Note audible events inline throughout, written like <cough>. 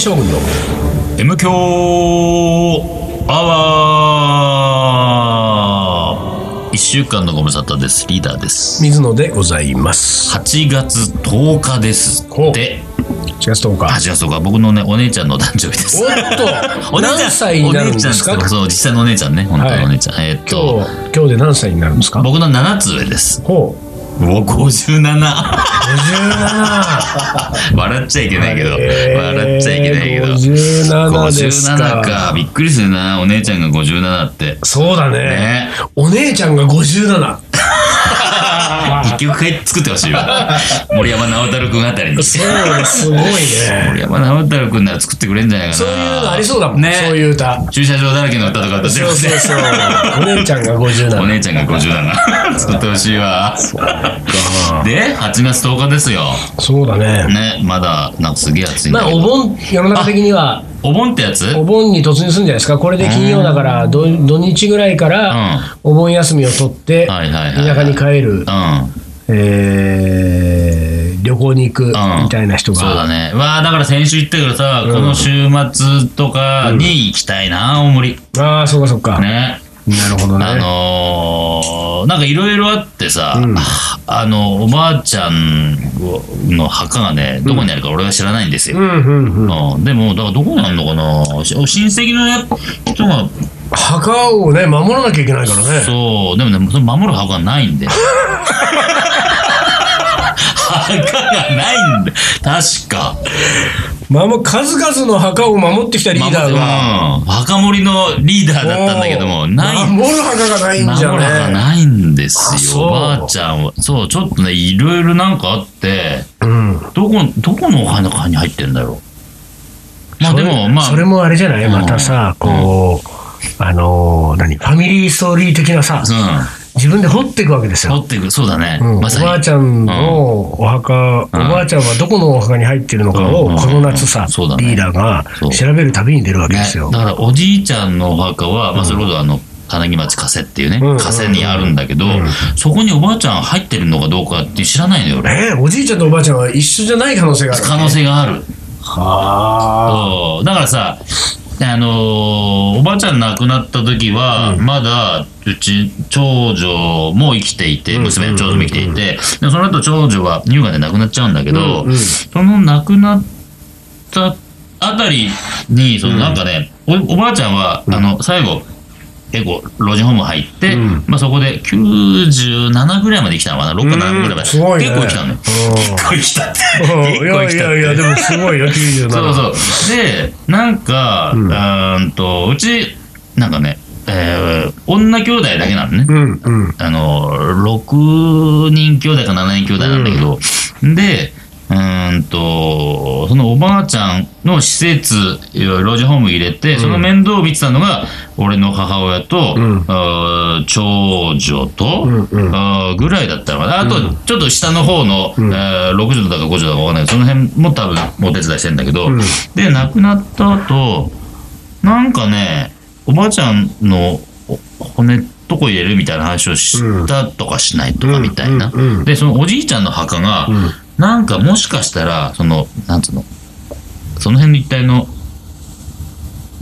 井将軍の M 強アワー一週間のご無沙汰です。リーダーです。水野でございます8月10日ですほうって。4月10日8月10日、僕のね、お姉ちゃんの誕生日です。おっと <laughs> お姉ちゃん何歳になるんですか？そう、実際のお姉ちゃんね。本当のお姉ちゃん。えーっと、今日今日で何歳になるんですか？僕の7つ上です。ほううお、57。57笑っちゃいけないけど、えー笑っちゃいけないけど。57ですか57か。びっくりするな、お姉ちゃんが57って。そうだねねお姉ちゃんが57一曲書いて作ってほしいわ。<laughs> 森山直太朗君あたりに。そうだすごいね森山直太朗君なら作ってくれんじゃないかな。そういうのありそうだもんね。そういう歌駐車場だらけの歌とか歌ってるそうそうそうお姉ちゃんがお57姉ちゃんが57。作ってほしいわ。で、8月10日ですよ。そうだねね、まだ、なんかすげえ暑いんまあ。お盆世の中的にはお盆ってやつ？お盆に突入するんじゃないですか？これで金曜だから土土日ぐらいからお盆休みを取って田舎に帰るうん。えー旅行に行くみたいな人が。そうだね。わあ、だから先週言ったけどさ、この週末とかに行きたいな、青森。ああそうかそうかなね。るほどねあのーなんかいろいろあってさ、うんあの、おばあちゃんの墓がね、どこにあるか俺は知らないんですよ。でも、だからどこにあるのかなし親戚のや人が、墓をね守らなきゃいけないからねそう、でもね、守る墓がないんで。<laughs> 墓がないんで、確か。守数々の墓を守ってきたリーダーが。うん。墓守りのリーダーだったんだけども、ない。守る墓がないんじゃ守る墓ないんですよ。おばあちゃんは。そう、ちょっとね、いろいろなんかあって、うん。どこ、どこのお墓に入ってんだろう。まあでも、まあ、それもあれじゃない？うんまたさこうあのー何？ファミリーストーリー的なさ。う自分で掘っていくわけですん。よ。掘っていく、そうだね。うん。おまさに。ばあちゃんのお墓、おばあちゃんはどこのお墓に入ってるのかを、うん。この夏さ、そうだね。リーダーが調べる旅に出るわけですよ。ね、だからおじいちゃんのお墓は、まあ、それこそあの金木町加瀬っていうね、うん。加瀬にあるんだけど、ん。そこにおばあちゃん入ってるのかどうかって知らないのよえおじいちゃんとおばあちゃんは一緒じゃない可能性がある。可能性がある。はそう。だからさあのーおばあちゃん亡くなった時は、まだうち長女も生きていて娘の長女も生きていて、でその後長女は乳がんで亡くなっちゃうんだけど、うん。うん。その亡くなったあたりにそのなんかね、おおばあちゃんは、あの最後結構老人ホーム入って、うん。まあ、そこで97ぐらいまで生きたのかな？6か7ぐらいまで、うん。ね。結構生きたのよ結構生きたって。いやいやいや、でもすごいよ、97。そうそう。で、なんか、うん。と、うち、なんかね、えー女兄弟だけなのね。うんうん。あの、6人兄弟か7人兄弟なんだけど、で、うーんと、そのおばあちゃんの施設、老人ホーム入れて、その面倒を見てたのが、俺の母親と、うん。長女と、うんうん。ぐらいだったのかな。あと、ちょっと下の方の、ん。えー6女だか5女だかわかんない。けど、その辺も多分お手伝いしてんだけど、うん。で、亡くなった後、なんかね、おばあちゃんのお骨どこ入れるみたいな話をしたとかしないとかみたいな。で、そのおじいちゃんの墓が、うんなんかもしかしたら、その、なんつうの、その辺の一帯の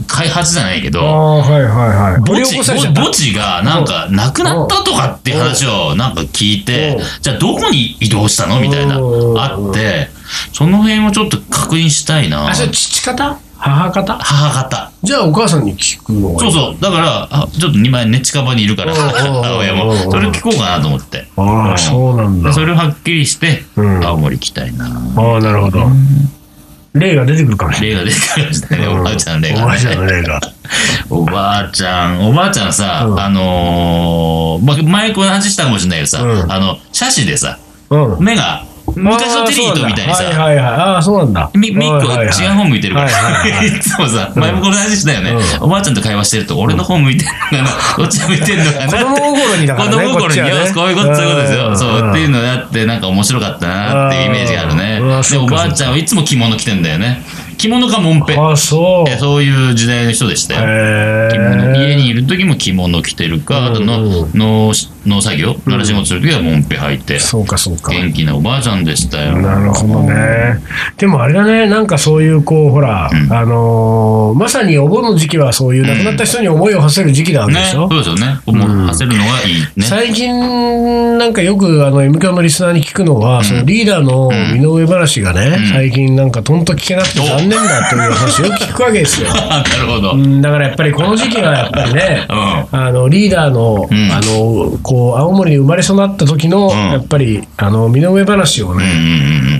開発じゃないけあど、あ、はいはいはい。墓地墓地がなんかなくなったとかっていう話をなんか聞いてうん、じゃあどこに移動したのみたいな、うんあって、その辺をちょっと確認したいなあ、。それ父方？母方？母方。じゃあお母さんに聞くのそうそう。だから、あちょっと2枚ね、近場にいるから、うんうんうんうん母親も。それ聞こうかなと思って。ああ、そうなんだで。それをはっきりして、うん青森行きたいな。ああ、なるほど。霊が出てくるかもしれない。例が出ておばあちゃんのおばあちゃんのが。おばあちゃん、おばあちゃんさ、うんあのーま前この話したかもしれないけどさ、うんあの、写真でさ、うん。目が、昔のテリーとみたいにさ、はいはいはい。ああ、そうなんだ。み、みっこは違う方向いてるから。はいはいはいいつもさ、前もこの話したよね。うおばあちゃんと会話してると、俺の方向いてるのかな、こっち向いてるのかな？って。子供心にだからね子供心に、よしこういうこと、そういうことですよ。うんそう、っていうのがあって、なんか面白かったなっていうイメージがあるねうん。で、おばあちゃんはいつも着物着てんだよね。着物かもんぺ。あ、そう。えそういう時代の人でしたよ。へ着物家え。にいる時も着物着てるか、あとのうんうん農農作業、奈良仕事する時はもんぺ履いて、そうか、そうか。元気なおばあちゃんでしたよ。なるほどね。でもあれだね、なんかそういう、こう、ほら、うんあのーまさにお盆の時期はそういう亡くなった人に思いを馳せる時期なわけでね、しょ、そうですよね。思わせるのがいいね。最近、なんかよくあの M 響のリスナーに聞くのは、そのリーダーの身の上話がね、最近なんかとんと聞けなくて残念だという話を聞くわけですよ。<laughs> なるほど。ううんんだからやっぱりこの時期はやっぱりね、ん。あのリーダーの,、んあのこう青森に生まれ育った時の、んやっぱりあの身の上話をね、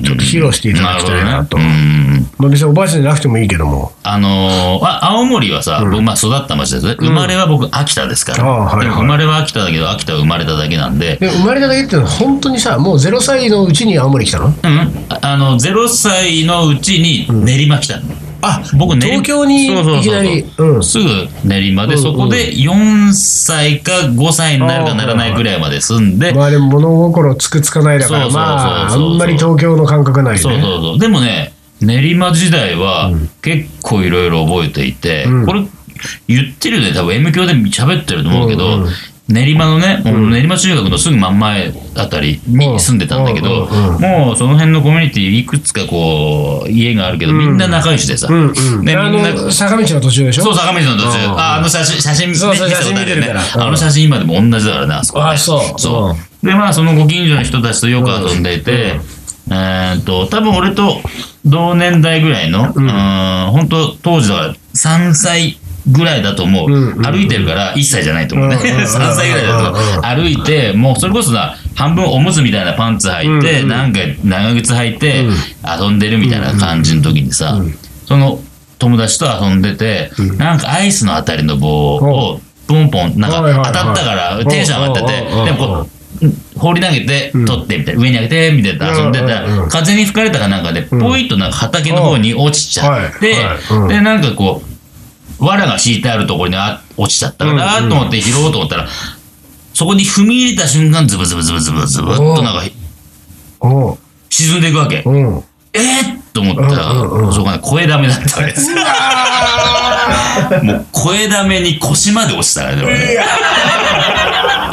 ちょっと披露していただきたいなと。るほどねうんまあ別におばあちゃんじゃなくてもいいけども。あのーあ青森はさ、僕まあ育った町ですね。生まれは僕秋田ですから。はいはい生まれは秋田だけど、秋田は生まれただけなんで、で生まれただけっていうのは本当にさ、もう0歳のうちに青森来たの？うん、ああの0歳のうちに練馬来たの、あ僕練東京にいきなりうん。すぐ練馬で、うんそこで4歳か5歳になるかならないぐらいまで住んで、まあでも物心つくつかないだから、そうそうそうそうまあ、あんまり東京の感覚ないね。そうそうそう。でもね練馬時代は結構いろいろ覚えていて、うん。これ言ってるよね。多分 M 教で喋ってると思うけど、練馬のね、もう練馬中学のすぐ真ん前あたりに住んでたんだけど、もうその辺のコミュニティいくつかこう家があるけど、みんな仲良しでさ、うんうん。あねみんなの、坂道の途中でしょ？そう、坂道の途中。うんあ、あの写真、写真、そうそう写真見てるから。うん。あの写真今でも同じだからね、あそこね。あそう。そう。で、まあ、そのご近所の人たちとよく遊んでいて、えーっと、多分俺と同年代ぐらいの、うん、本当当時だから3歳ぐらいだと思う。うんうん歩いてるから1歳じゃないと思うね。うんうんうんうん3歳ぐらいだと歩いて、もうそれこそな、半分おむつみたいなパンツ履いて、うんうんなんか長靴履いて、うん。遊んでるみたいな感じの時にさ、その友達と遊んでて、なんかアイスのあたりの棒をポンポン、なんか当たったからテンション上がってて、でもこう、放り投げて、取ってみたいな、上に上げて、みた。いな遊んでたら、風に吹かれたかなんかで、ポイッとなんか畑の方に落ちちゃってで、なんかこう、藁が敷いてあるところにあ落ちちゃったから、うんうんと思って拾おうと思ったら、そこに踏み入れた瞬間、ズブズブズブズブズブっとなんか沈んでいくわけ。うん。えー、と思ったら、そこがね、声だめだったわけですよ。<laughs> もう声だめに腰まで落ちたからね、俺ね。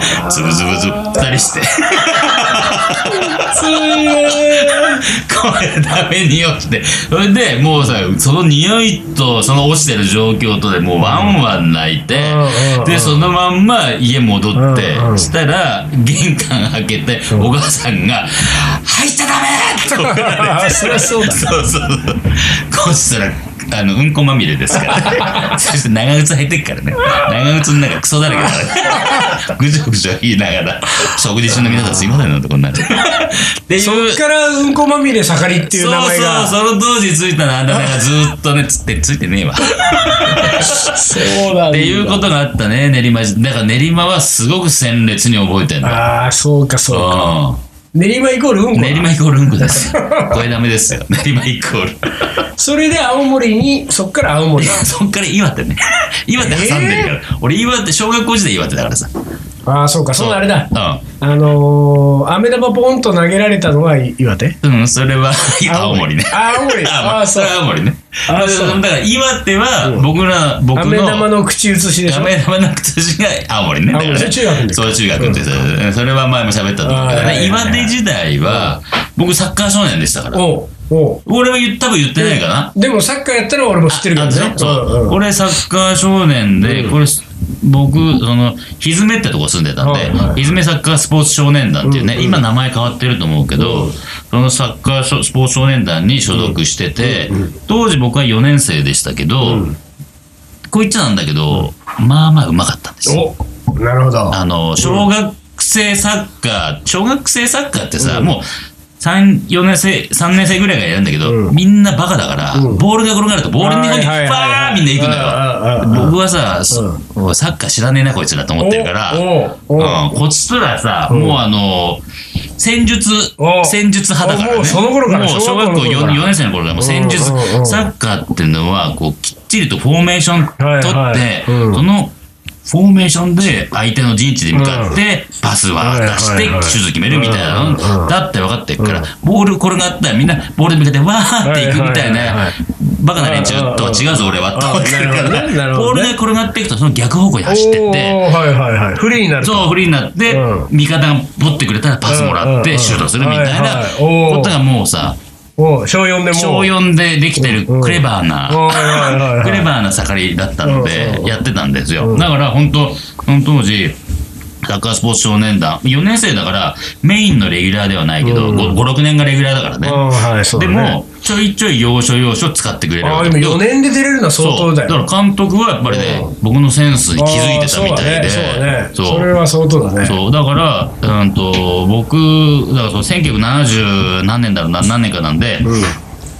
<laughs> ズブズブズブ、二人して。声だめに落ちて。それで、もうさ、その匂いと、その落ちてる状況とでもうワンワン泣いてで、そのまんま家戻ってしたら、玄関開けて、お母さんが、入っちゃダメって怒られて。そりゃそうだそうそうそう。こうしたら、あの、うんこまみれですから。そして長靴履いてっからね。長靴の中クソだらけだからね。<laughs> ぐじょぐじょ言いながら、食事中の皆さんすいませんなんてこんなんで。っていう。そっからうんこまみれ盛りっていう名前が。そうそう、その当時ついたのあんたなんかずーっとね、つってついてねえわ。そうなんだ。っていうことがあったね、練馬。だから練馬はすごく鮮烈に覚えてんだ。ああ、そうか、そうか。う練馬イコールうんん。こ。練馬イコールうんこですよ。<laughs> これダメですよ。練馬イコール。それで青森に、そっから青森。<laughs> そっから岩手ね。岩手挟んでるから。俺岩手、小学校時代岩手だからさ。ああ、そうか、そうあれだ。うあのー、飴玉ポンと投げられたのは岩手？ん。<laughs> うん、それは青森ね。あ青森。あ、ああ、まあ、そそうれ。は青森ね。あそうだから岩手は僕ら、僕飴玉の、の口移しでしょ？飴玉の口が青森ね。だからね中学の時そう、中学ってさそれは前も喋ったと思うけどね。あーはいはいはい岩手時代は、僕サッカー少年でしたから。おうおう俺は言多分言ってないかな。でもサッカーやったら俺も知ってるけどね。そう、んんこれサッカー少年で、これ僕そのひずめってとこ住んでたんで、ひずめサッカースポーツ少年団っていうね、今名前変わってると思うけど、そのサッカー少スポーツ少年団に所属してて、当時僕は4年生でしたけど、こう言っちゃなんだけど、まあまあうまかったんですよ。おなるほど。あの、小学生サッカー、小学生サッカーってさ、もう、3、4年生、3年生ぐらいがやるんだけど、うん。みんなバカだから、うん。ボールが転がると、ボールの方に、フはいはいはいはい。ァーみんな行くんうんうんうん。僕はさ、そサッカー知らねえな、こいつらと思ってるから、おうおう。おううん。こっちとらさ、もうあの、戦術お、戦術派だからね。もうその頃からもう小学校小学校の 4, 頃から年生の頃からもう戦術うんうんうん、サッカーっていうのは、こう、きっちりとフォーメーション取って、はいはい。うん。その、フォーメーションで相手の陣地で向かって、パスは出して、はいはいはいシュート決めるみたいなの、だって分かってるから、ボール転がったらみんなボールに向かってわーっていくみたいなバカな連中とは違うぞ俺はって思ってるから、ボールで転がっていくとその逆方向に走ってって、おーはいはいはい。フリーになると。そう、フリーになって、うん。味方が持ってくれたらパスもらってシュートするみたいなことがもうさ、小4でも。う。小4でできてるクレバーな、クレバーな盛りだったのうんでうん、やってたんですよ。だから本当、その当時、サッカースポーツ少年団、4年生だから、メインのレギュラーではないけど、うん5、6年がレギュラーだからうん、ね。はい。でも、ちょいちょい要所要所使ってくれるああ、でも4年で出れるのは相当だよ。から監督はやっぱりねう、僕のセンスに気づいてたみたいで。そうだね。そう。それは相当だね。そう、だから、うんと、僕、だからその1970何年だろうな、何年かなんで、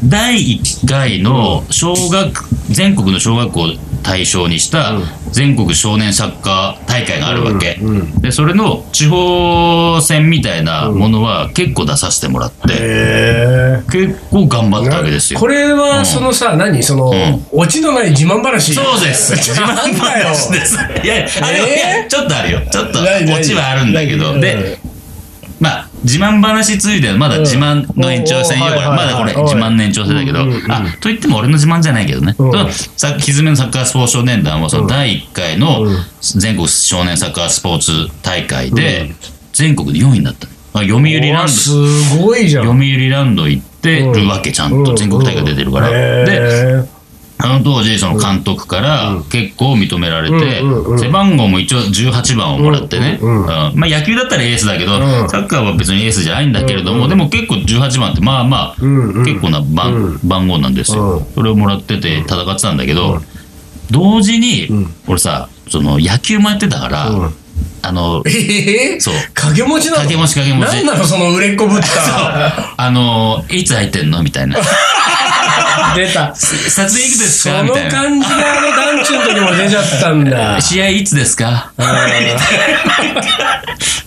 第1回の小学、全国の小学校を対象にした全国少年サッカー大会があるわけ。うんうんで、それの地方戦みたいなものは結構出させてもらって、へ結構頑張ったわけですよ。これは、そのさ、何？その、オチのない自慢話？そうです。自慢。話です。いや、あれ、えー？いやちょっとあるよ。ちょっと、オチはあるんだけど。何で、まあ、自慢話ついてはまだ自慢の延長戦よ、うんこれ。まだこれ、自慢の延長戦だけど。あ、と言っても俺の自慢じゃないけどね。さひずめのサッカースポーツ少年団は、その第1回のうん。全国少年サッカースポーツ大会で、全国で4位になった。読売ランド、すごいじゃん。読売ランド行ってるわけ、ちゃんと。全国大会出てるから。で、へあの当時、その監督から結構認められて背番号も一応18番をもらってね、まあ野球だったらエースだけど、ん。サッカーは別にエースじゃないんだけれども、でも結構18番ってまあまあ、結構な番番号なんですうよん。それをもらってて戦ってたんだけど、同時に、俺さ、その野球もやってたからうん、あの、ええそう。掛け持ちなの？掛け持ち掛け持ち何なの？その売れっ子ぶった。あの、いつ入ってんの？みたいな。<laughs> 出た。撮影いくですそのか？みたいな。感じがあの団地の時も出ちゃったんだ。<laughs> 試合いつですか？<laughs>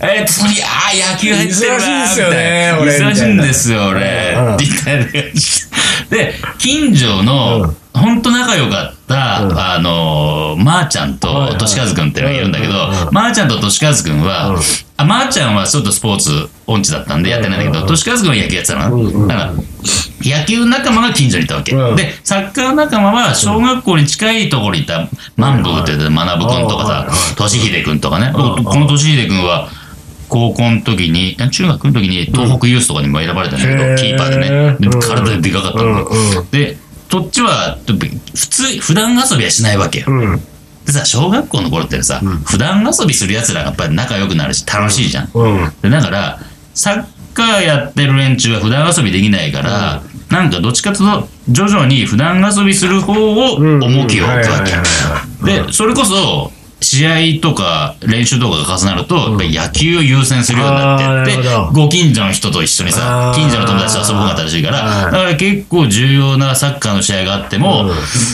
えっと、そこに、ああ、野球入ってるわ忙しいんですよね俺忙しいんですよ、俺。うん。みたいな。感じで、近所の、ほんと仲良かった、あの、まーちゃんと、としかずくんっていうのがいるんだけどうんうんうん、まーちゃんととしかずくん。は、あ、まーちゃんはちょっとスポーツ音痴だったんでやってないんだけど、としかずくんは野球やってたの。だから、野球仲間が近所にいたわけ。うん。で、サッカー仲間は小学校に近いところにいた、万福って言ってた学くんとかさ、としひでくんとかね。僕このとしひでくんは、高校の時に、中学の時に東北ユースとかにも選ばれたんだけど、へーキーパーでね。でうん体ででかかったのうんうんで、そっちは、普通、普段遊びはしないわけよ。うん。でさ、小学校の頃ってさ、普段遊びする奴らがやっぱり仲良くなるし楽しいじゃん。うん。でだからサッカーやってる連中は普段遊びできないから、なんかどっちかというと徐々に普段遊びする方を重きを置くわけでそれこそ試合とか練習とかが重なると、やっぱり野球を優先するようになってって、ご近所の人と一緒にさ近所の友達と遊ぼうがったらしいからはい。だから結構重要なサッカーの試合があっても、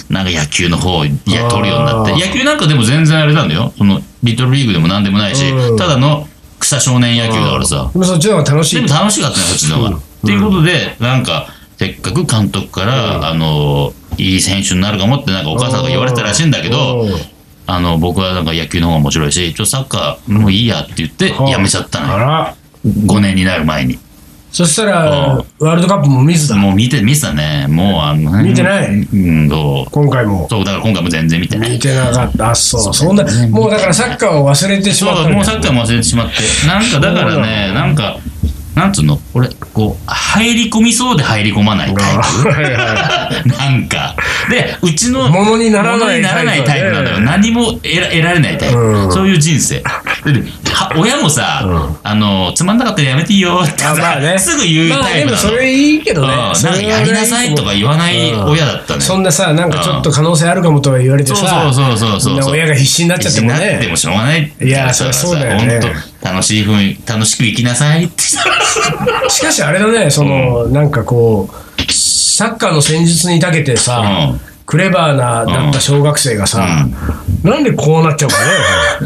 なんか野球の方をいや取るようになって野球なんかでも全然あれなんだよ。そのリトルリーグでもなんでもないし、うん。ただの草少年野球だからさ、でもそっちの方が楽しい。でも。楽しかったね、そっちの方が。っていうことで、なんか、せっかく監督から、あの、いい選手になるかもって、なんかお母さんが言われてたらしいんだけど、うんあの、僕はなんか野球の方が面白いし、ちょっとサッカーもういいやって言って、やめちゃったのよ。あら。5年になる前に。そしたらうん、ワールドカップも見ずだ。もう見て、見てたね。もうあの、見てない？うん、そう？今回も。そう、だから今回も全然見てない見。てなかった。あ、そう。そんな、もうだからサッカーを忘れてしまったそう、んだもうサッカーも忘れてしまって。なんか、だからね、なんか、なんつうの？俺、こう、入り込みそうで入り込まないタイプ。はいはなんか。で、うちの、ものにならないものにならないタイプなんだよ。何も得ら得られないタイプ。うんそういう人生。では親もさ、うんあの、つまんなかったらやめていいよってさ、あまあねすぐ言うまあでタイプなの。もそれいいけどねうん。なんかやりなさいとか言わない親だったね。そんなさ、なんかちょっと可能性あるかもとか言われてそうさ、そうそうそうそうみんな親が必死になっちゃっても必死になってね。もしょうがない。いやそりゃそうだよね本当楽しいふうに、楽しく生きなさいって。しかしあれだね、その、なんかこう、サッカーの戦術に長けてさ、うんクレバーなだった小学生がさ、なんでこうなっちゃうか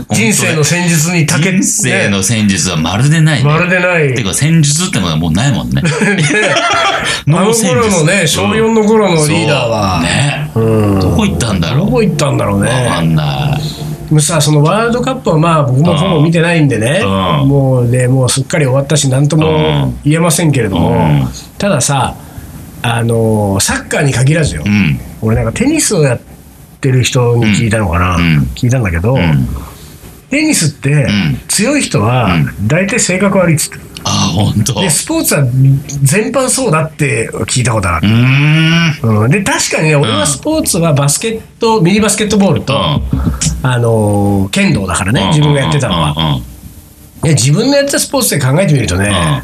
ね？<laughs> 人生の戦術に長けて、人生の戦術はまるでないね。まるでない。てか戦術ってものはもうないもんね。<laughs> <laughs> あの頃のね、小4の頃のリーダーは、ね。うんどこ行ったんだろうどこ行ったんだろうわかね。んない。もうさ、そのワールドカップはまあ僕もほぼ見てないんでね、うん。もうね、もうすっかり終わったし、なんとも言えませんけれども、うん。たださ、あのーサッカーに限らずよ、うん。俺なんかテニスをやってる人に聞いたのかな、うん。聞いたんだけど、ん。テニスってん。強い人は大体性格悪いっつってる。あ、本当。で、スポーツは全般そうだって聞いたことある。うーん。うん、で確かにね、俺はスポーツはバスケット、ミニバスケットボールと、うんあのー剣道だからね、自分がやってたのは。自分のやってたスポーツで考えてみるとね、ん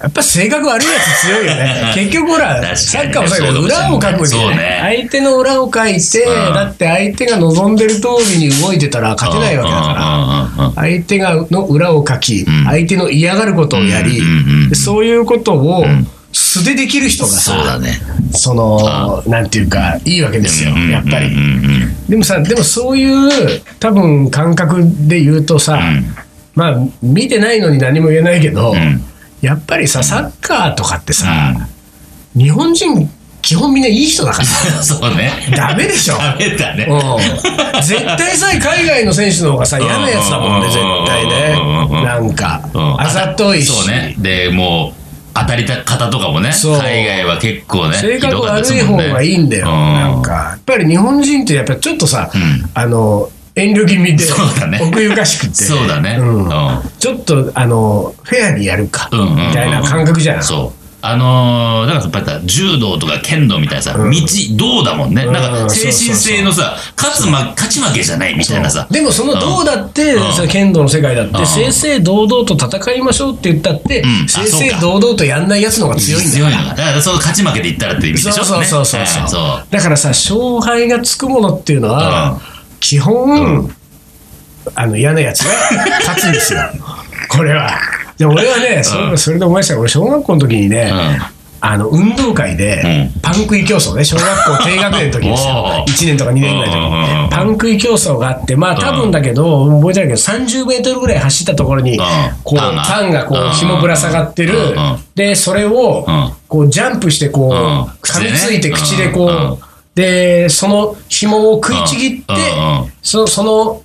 やっぱ性格悪いやつ強いよね。<laughs> 結局ほら、サッカーもそうだけど、裏を書くわけそうね。ね。相手の裏を書いて、うん。だって相手が望んでる通りに動いてたら勝てないわけだから。相手がの裏を書き、ん。相手の嫌がることをやり、そういうことを素でできる人がさ、その、なんていうか、いいわけですよ、やっぱり。でもさ、でもそういう多分感覚で言うとさ、まあ、見てないのに何も言えないけど、んやっぱりさ、サッカーとかってさ、日本人、基本みんないい人だから <laughs> そうね。ダメでしょ。ダメだね。うん絶対さ、海外の選手の方がさ、嫌なやつだもんね、絶対ね。なんかう、んあざといし。そうね。で、もう、当たりた方とかもね、海外は結構ね、性格悪い方がいいんだよ、うんなんか。やっぱり日本人ってやっぱりちょっとさ、んあの、遠慮気味でそうだね奥ゆかしくて。そうだね。うんうんちょっと、あの、フェアにやるか、みたいな感覚じゃん。そう。あのー、だからやっぱり柔道とか剣道みたいなさ、道、道だもんね。うんなんか精神性のさ、勝つま、勝ち負けじゃないみたいなさ。でもそのどうだって、うん剣道の世界だって、うん正々堂々と戦いましょうって言ったって、正々堂々とやんないやつの方が強いんだ強いのから。が。だからその勝ち負けで言ったらって意味でしょそうそうそう、そう。だからさ勝敗がつくものっていうのは、うん。基本、あの嫌なやつが勝つんですよ。<laughs> これは。で俺はね、それそれで思いましたよ。俺小学校の時にね、あの運動会でうパン食い競争ね。小学校低学年の時ですよ。おー1年とか2年ぐらいの時うんうんうんにパン食い競争があってまあ多分だけど覚えてないけど30メートルぐらい走ったところにこうパンが。こうん。う紐ぶら下がってる。うんうん。でそれをうん。こうジャンプしてこうん。う噛みついて口でこうでその紐を食いちぎってうんうんそその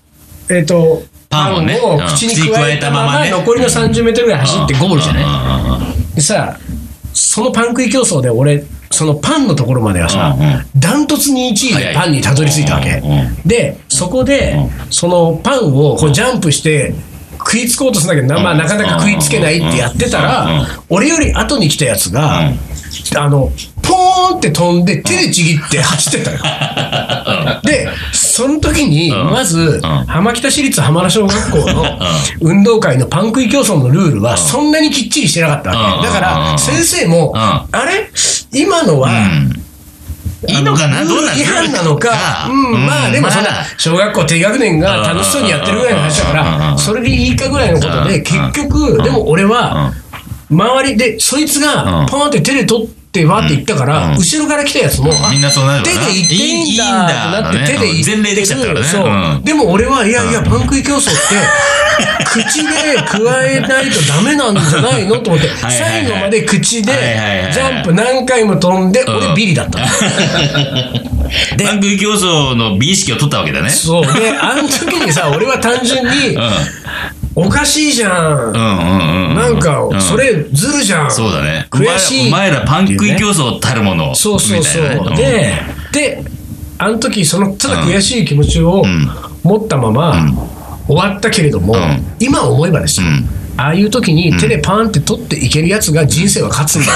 えっとパンを口に加えたまま残りの30メートルぐらい走ってゴールじゃない？でさそのパン食い競争で俺そのパンのところまではさダントツに1位でパンにたどり着いたわけ。でそこでそのパンをこうジャンプして食いつこうとするんだけどな,、まあ、なかなか食いつけないってやってたら俺より後に来たやつがあのポーンって飛んで手でちぎって走ってったよ。でその時にうん。まずん。浜北市立浜田小学校の運動会のパン食い競争のルールはそんなにきっちりしてなかったわけ。だから先生もうん。あれ？今のは、いいのかなどうなん違反なのか、うん、まあでもそんなまあ小学校低学年が楽しそうにやってるぐらいの話だかうん。ら、それでいいかぐらいのことで、うん。結局、でも俺は、周りで、そいつうん。がポンって手で取ってわーって言ったから、うん。後ろから来たやつも、あみんなそうなる手で言っていいんだってなって、手で言ってる前例できちゃったからね。そう。うん。でも俺は、いやいや、パン食い競争って、口で加えないとダメなんじゃないのと思って、<laughs> 最後まで口でジャンプ何回も飛んで、うん。俺ビリだったの。で、番組競争の美意識を取ったわけだね。そう。で、あの時にさ、俺は単純に、おかしいじゃん。うんうんうんうん。なんかう、んそれずるじゃん。そうだね。悔しいお前らパン食い競争たるもの。そうそうそう。で、で、あの時、その、ただ悔しい気持ちをん持ったまま、終わったけれども、ん今思えばですよ。うんああいう時に手でパンって取っていけるやつが人生は勝つんだ。よ。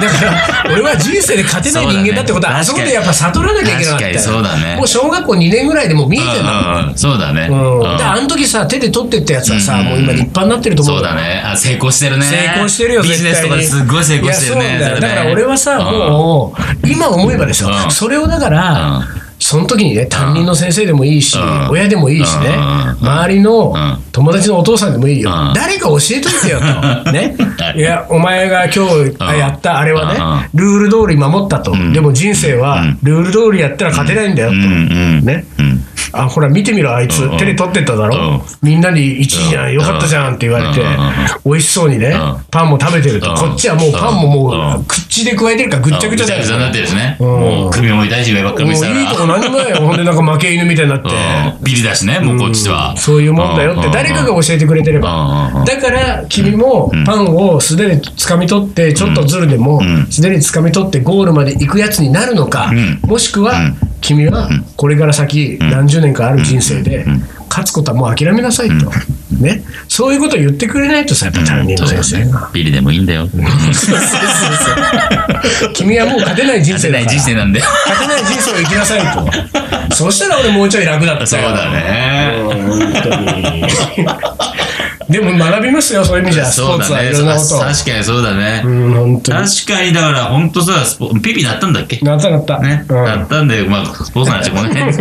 だから、俺は人生で勝てない人間だってことは、あそこでやっぱ悟らなきゃいけなかったそうだね。もう小学校2年ぐらいでもう見えてんだ。うんうんそうだね。うん。うん。で、あの時さ、手で取ってったやつはさ、うんもう今立派になってると思うよ。そうだね。あ、成功してるね。成功してるよ、ビジネスとかですっごい成功してるね。だから俺はさ、もう、今思えばですよ、うん。それをだから、その時にね、担任の先生でもいいし、うん。親でもいいしね、うん。周りのん。友達のお父さんでもいいよ、うん。誰か教えといてよと。ね。<laughs> い。や、お前が今日やったあれはね、ルール通り守ったと。でも人生は、ルール通りやったら勝てないんだよと。ね。うんあほら見てみろあいつ、手で取ってっただろ、うん。みんなに1位じゃん、よかったじゃんって言われて、美味しそうにね、ん。パンも食べてると、うん。こっちはもうパンももう、うん。口で加えてるからぐっちゃぐちゃだよ、ぐちゃぐちゃになってるしね。うん。もう首も痛いし、上ばっかりもう見せたら。いいとこ何もないよほんでなんか負け犬みたいになって、うん。ビリだしね、もうこっちは。そういうもんだよって誰かが教えてくれてれば。だから君もパンを素手で掴み取って、ちょっとずるでもん。素手で掴み取ってゴールまで行くやつになるのかん、もしくは君はこれから先何十年かある人生で勝つことはもう諦めなさいと。ね。そういうことを言ってくれないとさ、やっぱ担任の先生が。ビリでもいいんだよ。君はもう勝てない人生だ。勝てない人生なんだよ。勝てない人生を生きなさいと。<laughs> そしたら俺もうちょい楽だったよそうだね。本当に。でも学びますよ、そういう意味じゃ、スポーツはそうだね。いろんなことを。確かにそうだね。うん、本当に。確かに、だから、本当さ、スポピピなったんだっけ？なったなった。ね。うんなったんで、まあ、スポーツの話この辺に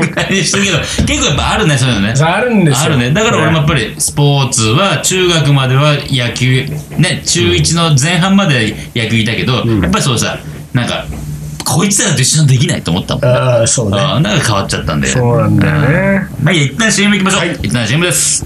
してるけど、<laughs> 結構やっぱあるね、そういうのね。あるんですよ。あるね。だから俺もやっぱりスポーツは中学までは野球、ね、中1の前半まで野球いたけど、やっぱりそうさ、なんか、こいつらと一緒にできないと思ったもんね。ああ、そうね。ああ、なんか変わっちゃったんで。そうなんだよね。まあ一旦 CM 行きましょう。一旦 CM です。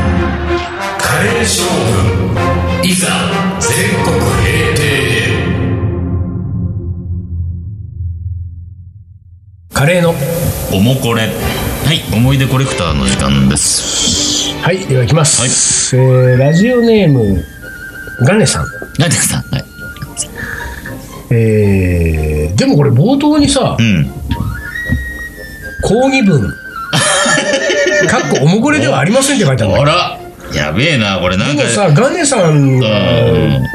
カレー将軍いざ全国平定カレーの。おもこれ。はい、思い出コレクターの時間です。はい。では行きます、えーラジオネームガネさん。何ですかはい。えーでもこれ冒頭にさうん。抗議文。<laughs> かっこおもこれではありませんって書いてあるんだあらやべえな、これなんか。でもさガネさんがうん。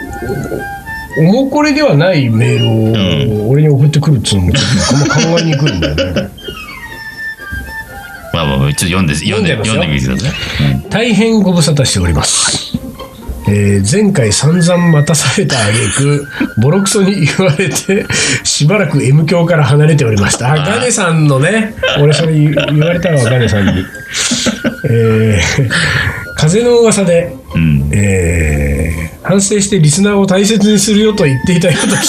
おもこれではないメールを俺に送ってくるっつうのもちょっとあんま考えにくいんだよね。<laughs> まあまあまあ、ちょっと読んで、読んで、読んでみてください。大変ご無沙汰しております、えー前回散々待たされた挙句 <laughs> ボロクソに言われてしばらく M 教から離れておりました。あガネさんのね俺それ言言われたのはガネさんに。<laughs> えー風の噂でうん。えー反省してリスナーを大切にするよと言っていたよと聞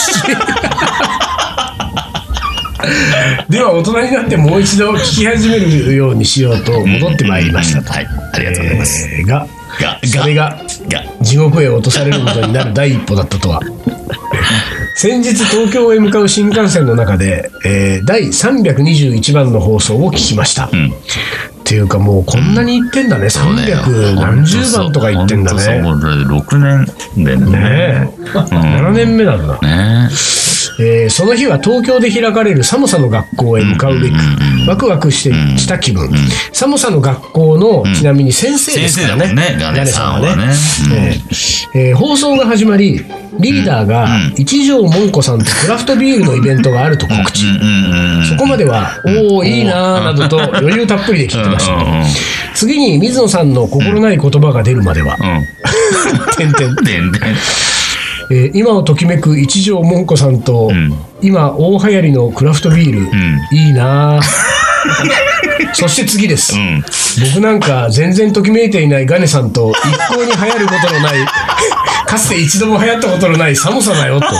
きでは大人になってもう一度聞き始めるようにしようと戻ってまいりましたと、はい、ありがとうございます。えーがが、それがが、地獄へ落とされることになる第一歩だったとは。<laughs> 先日東京へ向かう新幹線の中で、えー第321番の放送を聞きました、うん。っていうかもうこんなに言ってんだね、300何十番とか言ってんだね。そう、もう。6年だよね。ねえ、7年目なんだ、ねえーその日は東京で開かれる寒さの学校へ向かうべくワクワクしてした気分、寒さの学校のちなみに先生ですからね、先生だもんねガネさんはね。え放送が始まりリーダーが一条もんこさんとクラフトビールのイベントがあると告知。そこまでは、おお、いいなーなどと余裕たっぷりで聞いてました。次に水野さんの心ない言葉が出るまでは、<laughs> てんてん。えー今をときめく一条もんこさんと、ん。今大流行りのクラフトビール、ん。いいなー <laughs> そして次です、うん。僕なんか全然ときめいていないガネさんと一向に流行ることのない <laughs> かつて一度も流行ったことのない寒さだよと。<laughs>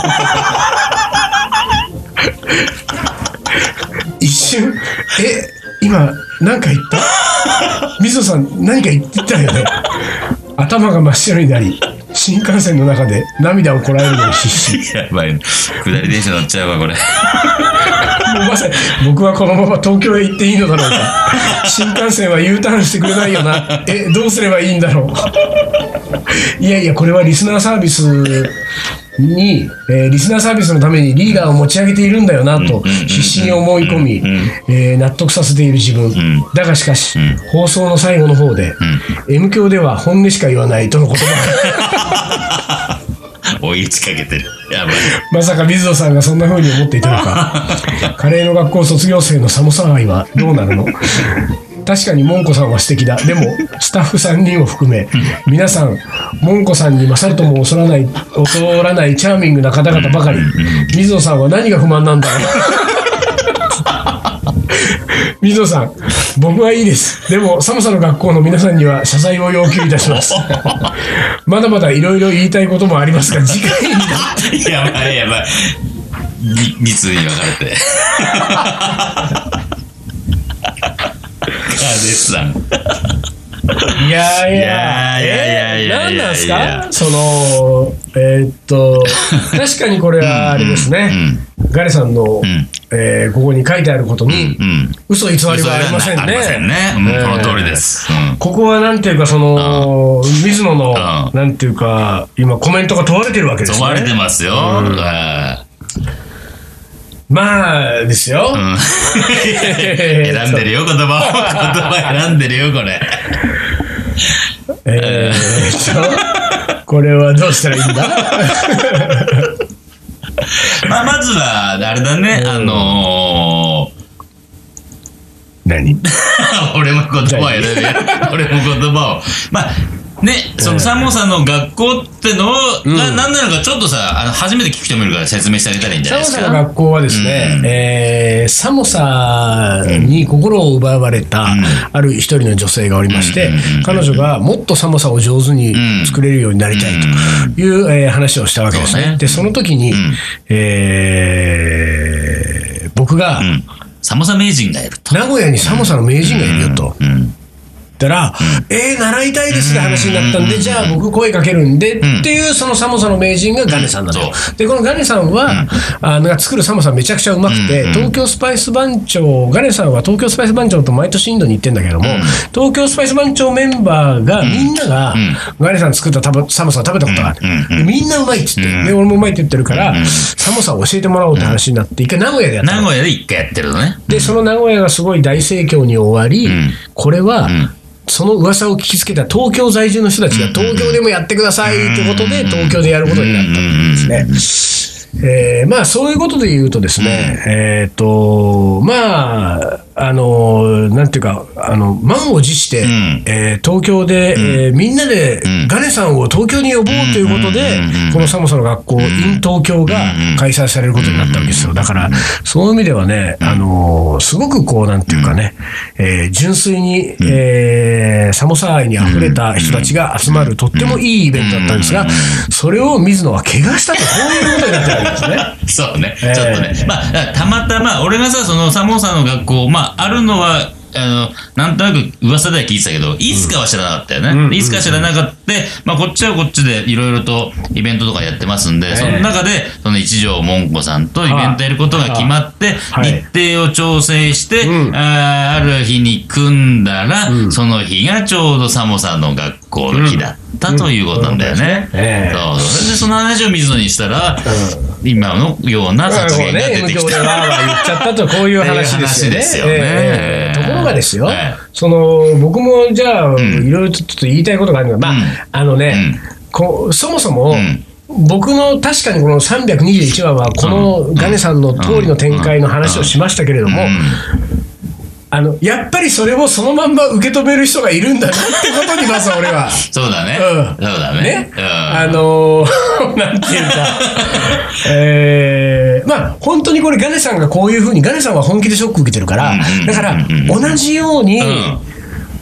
一瞬え今何か言った？水野さん何か言ってたよね。頭が真っ白になり新幹線の中で涙をこらえるのに必死 <laughs> やばい。下り電車乗っちゃうわ、これ。もうまさに僕はこのまま東京へ行っていいのだろうか新幹線は U ターンしてくれないよなえどうすればいいんだろういやいやこれはリスナーサービスに、えーリスナーサービスのためにリーダーを持ち上げているんだよなと必死に思い込み、えー納得させている自分、だがしかし、放送の最後の方で、M 教では本音しか言わないとの言葉が追い打ちかけてる。やばい。まさか水野さんがそんな風に思っていたのか。<laughs> カレーの学校卒業生の寒さ愛はどうなるの？確かにモンコさんは素敵だ。でも、<laughs> スタッフ3人を含め、皆さん、モンコさんに勝るとも恐らない、恐らないチャーミングな方々ばかり。水野さんは何が不満なんだろう。<laughs> 水野さん、僕はいいです。でも、寒さの学校の皆さんには謝罪を要求いたします。<laughs> まだまだいろいろ言いたいこともありますが、次回にやばいやばい。み密に分かれて。さん。いやいや、いやいやいや何なんですか？その、えーっと、<laughs> 確かにこれはあれですね、ガレさんの、んえーここに書いてあることに、うん。嘘偽りはありませんね。んね。うん、えーこの通りです。うん。ここはなんていうか、その、水野の、うなんていうか、今コメントが問われてるわけですね。問われてますよ。はまあ、ですよ。いうん。<laughs> 選んでるよ、言葉を。言葉選んでるよ、これ。えーっと、これはどうしたらいいんだ？<laughs> まあ、まずは、あれだね、あの何？ー、<laughs> 俺も言葉を選べよ。俺も言葉を。まあ、ね、そのサモさんの学校ってのを、が何なのかちょっとさ、あの初めて聞く人もいるから説明してあげたらいいんじゃないですか。サモサの学校はですね、うん。えーサモサに心を奪われた、ある一人の女性がおりまして、うん。彼女がもっとサモサを上手に作れるようになりたいという、えー話をしたわけですね。で、その時に、ん。えー僕が、うん。サモサ名人がいると。名古屋にサモサの名人がいるよと。うん。言ったら、えー、習いたいですって話になったんで、じゃあ僕声かけるんで、っていうその寒さの名人がガネさんなの。で、このガネさんは、あの作る寒さめちゃくちゃうまくて、東京スパイス番長、ガネさんは東京スパイス番長と毎年インドに行ってんだけども、東京スパイス番長メンバーが、みんなが、ガネさん作った寒さを食べたことがある。でみんなうまいっつって、で、俺もうまいって言ってるから、寒さを教えてもらおうって話になって、一回名古屋でやったの。名古屋で一回やってるのね。で、その名古屋がすごい大盛況に終わり、ん。これは、その噂を聞きつけた東京在住の人たちが東京でもやってくださいということで、東京でやることになったということですね。えーまあそういうことで言うとですね、えっ、と、まあ、あの、なんていうか、あの、満を持して、ん。えー東京で、えーみんなでガネさんを東京に呼ぼうということで、この寒さの学校、in 東京が開催されることになったわけですよ。だから、その意味ではね、あの、すごくこう、なんていうかね、えー純粋に、えー寒さ愛に溢れた人たちが集まるとってもいいイベントだったんですが、それを水野は怪我したと、こういうことになってるわけですね。<laughs> そうね、えー。ちょっとね。まあ、たまたま、俺がさ、そのサモーサの学校、まあ、あるのは、あの、なんとなく噂では聞いてたけど、いつかは知らなかったよね。うん。でいつか知らなかった。まあ、こっちはこっちでいろいろとイベントとかやってますんで、その中で、その一条もんこさんとイベントやることが決まって、はい。日程を調整して、うん。あーある日に組んだら、その日がちょうどサモさんの学校の日だったということなんだよね。うん。ええそう。それで、その話を水野にしたら、今のような発言が出てきた。言っちゃったと、こういう話ですよね。ところがですよ、はいその、僕もじゃあ、いろいろとちょっと言いたいことがあるのが、まあ、うん。あのね、こうそもそも、ん。僕の確かにこの321話は、このガネさんの通りの展開の話をしましたけれども、あの、やっぱりそれをそのまんま受け止める人がいるんだなってことに、まず俺は。<laughs> そうだね。うんそうだね。ね、うんあのー <laughs> なんていうか、<laughs> えーまあ、本当にこれ、ガネさんがこういうふうに、ガネさんは本気でショック受けてるからだから、同じように、ん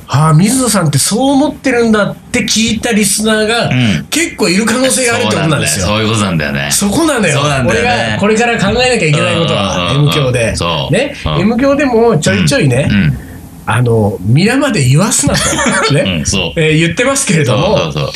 ああ、水野さんってそう思ってるんだって聞いたリスナーが、ん結構いる可能性があるってことなんですよ。そういうことなんだよね。そこなのよ。そうなんだよね俺がこれから考えなきゃいけないことは、M 教でそ。うね、うん M 教でもちょいちょいね、うん。あの、皆まで言わすなと、<laughs> ね？うんそうえー言ってますけれどそうも、そうそう。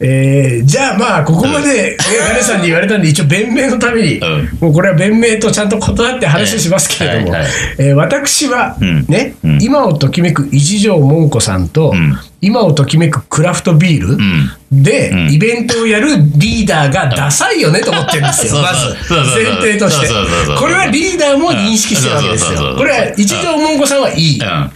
えーじゃあまあ、ここまで、ね、ガネさんに言われたんで、一応弁明のために、うん。もうこれは弁明とちゃんと断って話をしますけれども、えー私は、うん。ね、うん。今をときめく一条もんこさんと、ん。今をときめくクラフトビール、ん。で、ん。イベントをやるリーダーがダサいよねと思ってるんですよ、まず前提として。これはリーダーも認識してるわけですよ。これは一条もんこさんはいい。うん。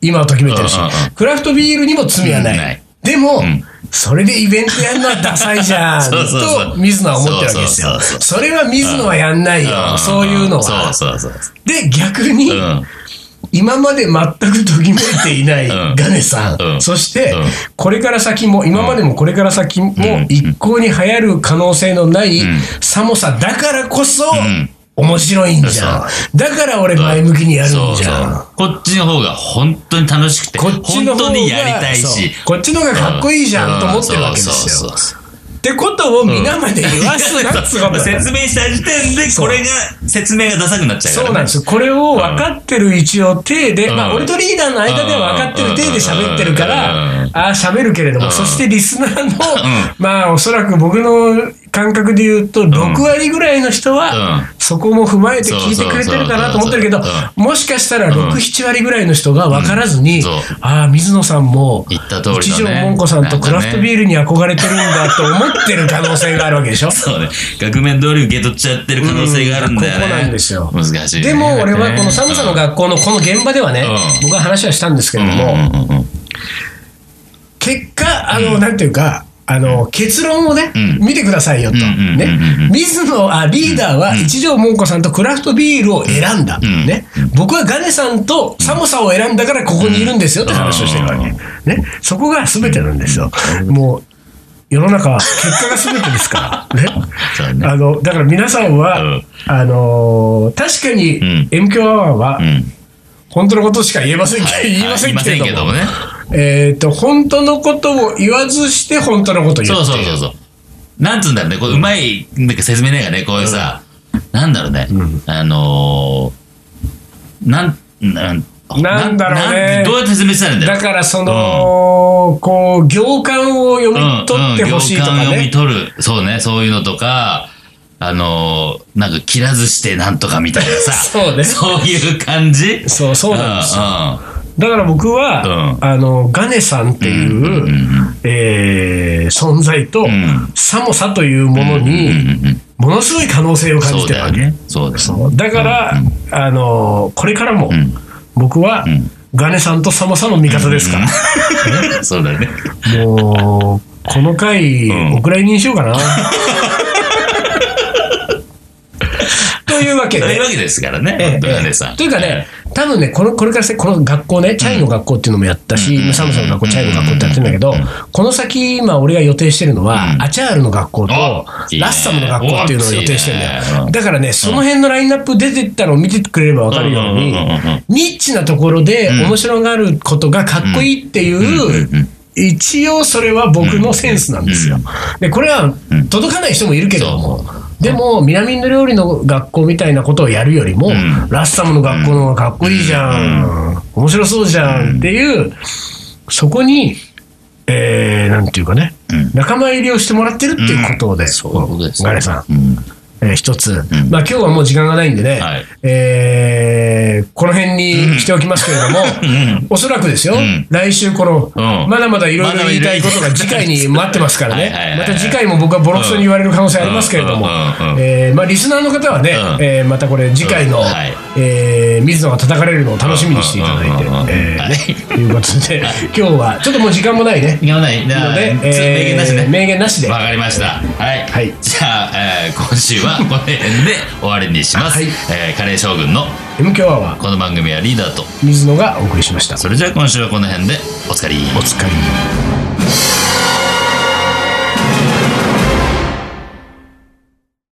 今をときめいてるし。クラフトビールにも罪はない。でも、んそれでイベントやるのはダサいじゃん。<laughs> と水野は思ってるわけですよ。それは水野はやんないよ、そういうのは。そうそうそう。で、逆に、うん。今まで全くときめいていないうん。ガネさん、うん。そしてうん。これから先も今までもこれから先もん。一向に流行る可能性のないん。寒さだからこそん面白いんじゃん。だから俺前向きにやるんじゃん。う。こっちの方が本当に楽しくて、こっちの方が本当にやりたいし。こっちの方がかっこいいじゃんと思ってるわけですよ。ってことを皆まで言わすなっつうことだよ説明した時点で、これが、説明がダサくなっちゃうから、ね。そうなんですよ。これを分かってる一応体で、うん。まあ俺とリーダーの間では分かってる体で喋ってるからうん、ああ喋るけれども、うん。そしてリスナーの、まあおそらく僕の感覚で言うと、6割ぐらいの人はうん、そこも踏まえて聞いてくれてるかなと思ってるけどもしかしたら6、7割ぐらいの人が分からずにああ、水野さんも、一条もんこさんとクラフトビールに憧れてるんだと思ってる可能性があるわけでしょ？<laughs> そうね。額面通り受け取っちゃってる可能性があるんだよね。うんここなんですよ難しいね。でも俺はこの寒さのが学校のこの現場ではね、うん僕は話はしたんですけれども、結果、あの、なんていうか、あの、結論をね、うん見てくださいよと。ね。水野、あ、リーダーは一条もんこさんとクラフトビールを選んだ。んね。僕はガネさんと寒さを選んだからここにいるんですよって話をしてるわけ。ね。そこが全てなんですよ。もう、世の中は結果が全てですから。ね。あの、だから皆さんは、うんあのー確かにうん M 強アワーは、うん。本当のことしか言えませんけど、はい言いませんけれども。言いませんけどもねえっ、と、本当のことを言わずして、本当のことを言そってるうそうそうそう。なんつうんだろうね。こううまい、なんか説明ねえがね、こういうさ、なんだろうね。あのー、なん、なん、なんだろうねなどうやって説明したらいいんだよ。だから、その、こう、行間を読み取ってほしいとかうんうん行間を読みね。取る。そうね、そういうのとか、あのー、なんか切らずしてなんとかみたいなさ。<laughs> そうねそういう感じそう、そうなんですよ。よ。だから僕は、うんあの、ガネさんっていう、うんえー存在と、ん寒さというものうんに、ものすごい可能性を感そじてるわけ。ね。そうだから、あの、これからも、ん僕は、んガネさんと寒さの味方ですから。<laughs> そうだよね。もう、この回、うんお蔵入りにしようかな。<laughs> いうわけでという。わけですからね。ええさん。というかね、多分ね、このこれから先、この学校ね、チャイの学校っていうのもやったし、うん。サムさんの学校、チャイの学校ってやってるんだけど、この先、今、俺が予定してるのは、うん。アチャールの学校と、ラッサムの学校っていうのを予定してるんだ。よ。だからね、その辺のラインナップ出てったのを見てくれればわかるようにニッチなところで面白がることがかっこいいっていう、一応それは僕のセンスなんですよ。で、これは届かない人もいるけれども、でも、南インド料理の学校みたいなことをやるよりも、ん。ラッサムの学校の方がかっこいいじゃん、面白そうじゃんっていう、そこに、えー、なんていうかね、うん。仲間入りをしてもらってるっていうことで、そういうことですよガレさん、うんえー一つ、ん。まあ今日はもう時間がないんでね、はい。えーこの辺にしておきますけれども、ん。おそらくですよ、ん。来週この、うん。まだまだいろいろ言いたいことが次回に待ってますからはいはいはいはい。ね、また次回も僕はボロクソに言われる可能性ありますけれども。えーまあリスナーの方はね、うん。えーまたこれ次回の、うんはい。えー水野が叩かれるのを楽しみにしていただいて、えーということで、今日はちょっともう時間もないね。いかない。ので、つ名言なしね。名言なしで。わかりました。はい。はい。じゃあ、えー今週はこの辺で終わりにします。はいえーカレー将軍の M 強アワー、この番組はリーダーと、水野がお送りしました。それじゃあ今週はこの辺でおつかり。お疲れ。